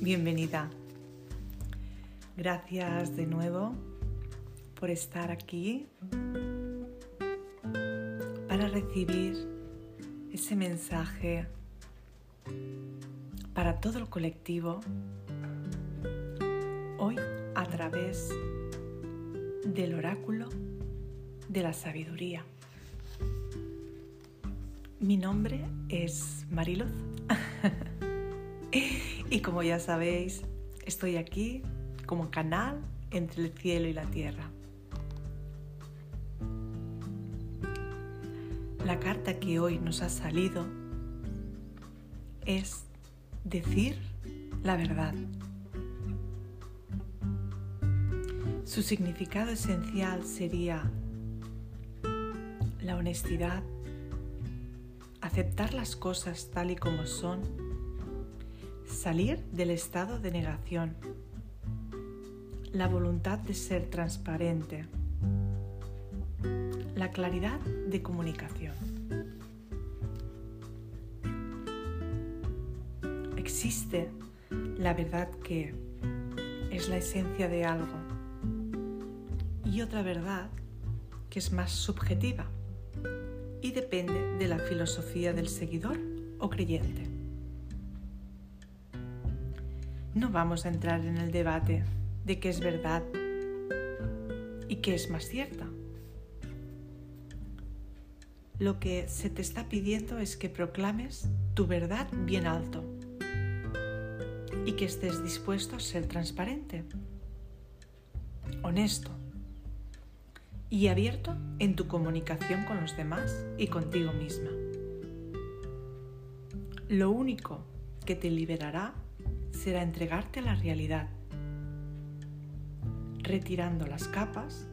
bienvenida. Gracias de nuevo por estar aquí para recibir ese mensaje para todo el colectivo hoy a través del oráculo de la sabiduría. Mi nombre es Mariluz y como ya sabéis, estoy aquí como canal entre el cielo y la tierra. La carta que hoy nos ha salido es decir la verdad. Su significado esencial sería la honestidad, aceptar las cosas tal y como son, salir del estado de negación, la voluntad de ser transparente, la claridad de comunicación. Existe la verdad que es la esencia de algo y otra verdad que es más subjetiva y depende de la filosofía del seguidor o creyente. No vamos a entrar en el debate de qué es verdad y qué es más cierta. Lo que se te está pidiendo es que proclames tu verdad bien alto y que estés dispuesto a ser transparente, honesto y abierto en tu comunicación con los demás y contigo misma. Lo único que te liberará será entregarte a la realidad, retirando las capas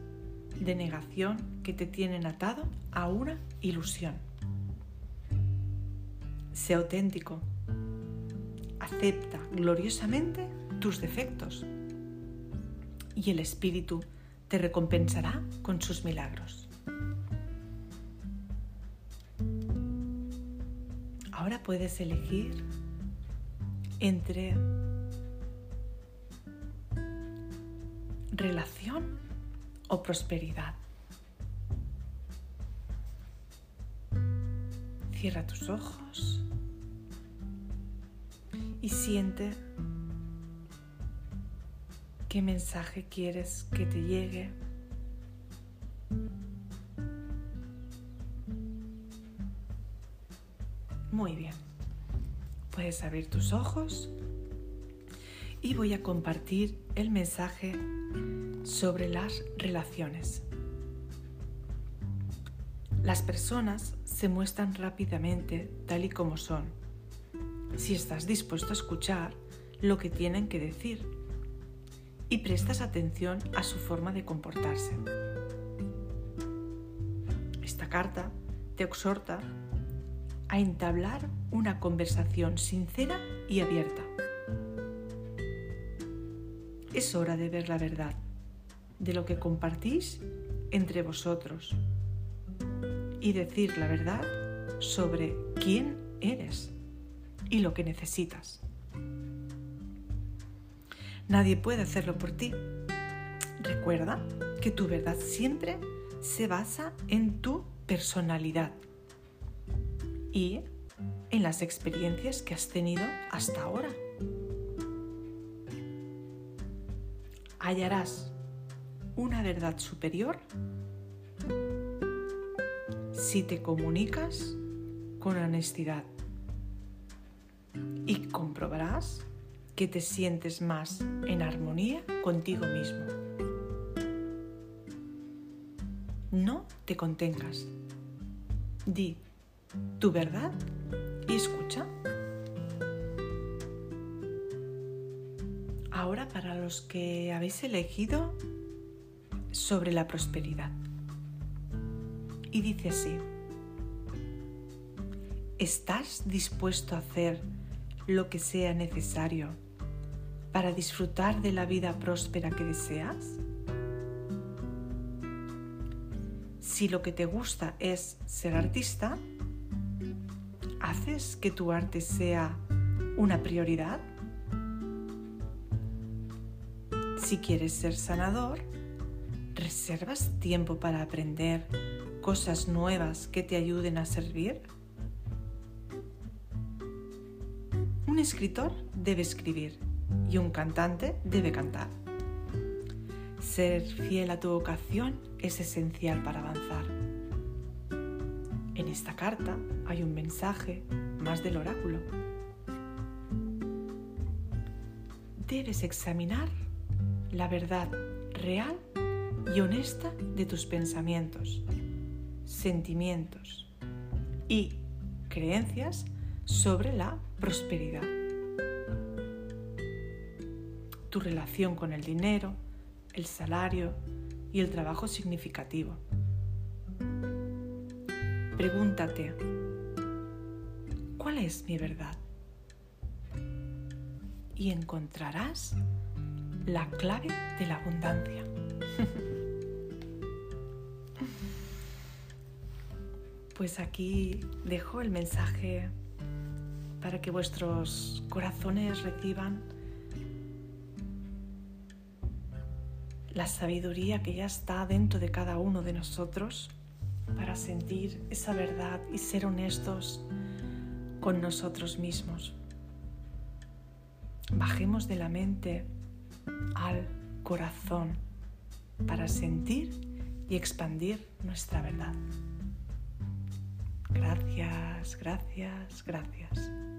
de negación que te tienen atado a una ilusión. Sé auténtico. Acepta gloriosamente tus defectos y el espíritu te recompensará con sus milagros. Ahora puedes elegir entre relación o prosperidad. Cierra tus ojos y siente qué mensaje quieres que te llegue. Muy bien. Puedes abrir tus ojos y voy a compartir el mensaje sobre las relaciones. Las personas se muestran rápidamente tal y como son, si estás dispuesto a escuchar lo que tienen que decir y prestas atención a su forma de comportarse. Esta carta te exhorta a entablar una conversación sincera y abierta. Es hora de ver la verdad de lo que compartís entre vosotros y decir la verdad sobre quién eres y lo que necesitas. Nadie puede hacerlo por ti. Recuerda que tu verdad siempre se basa en tu personalidad y en las experiencias que has tenido hasta ahora. Hallarás una verdad superior si te comunicas con honestidad y comprobarás que te sientes más en armonía contigo mismo. No te contengas. Di tu verdad y escucha. Ahora para los que habéis elegido sobre la prosperidad. Y dice así, ¿estás dispuesto a hacer lo que sea necesario para disfrutar de la vida próspera que deseas? Si lo que te gusta es ser artista, ¿haces que tu arte sea una prioridad? Si quieres ser sanador, ¿reservas tiempo para aprender cosas nuevas que te ayuden a servir? Un escritor debe escribir y un cantante debe cantar. Ser fiel a tu vocación es esencial para avanzar. En esta carta hay un mensaje más del oráculo. Debes examinar la verdad real y honesta de tus pensamientos, sentimientos y creencias sobre la prosperidad. Tu relación con el dinero, el salario y el trabajo significativo. Pregúntate, ¿cuál es mi verdad? Y encontrarás la clave de la abundancia. Pues aquí dejo el mensaje para que vuestros corazones reciban la sabiduría que ya está dentro de cada uno de nosotros para sentir esa verdad y ser honestos con nosotros mismos. Bajemos de la mente al corazón para sentir y expandir nuestra verdad. Gracias, gracias, gracias.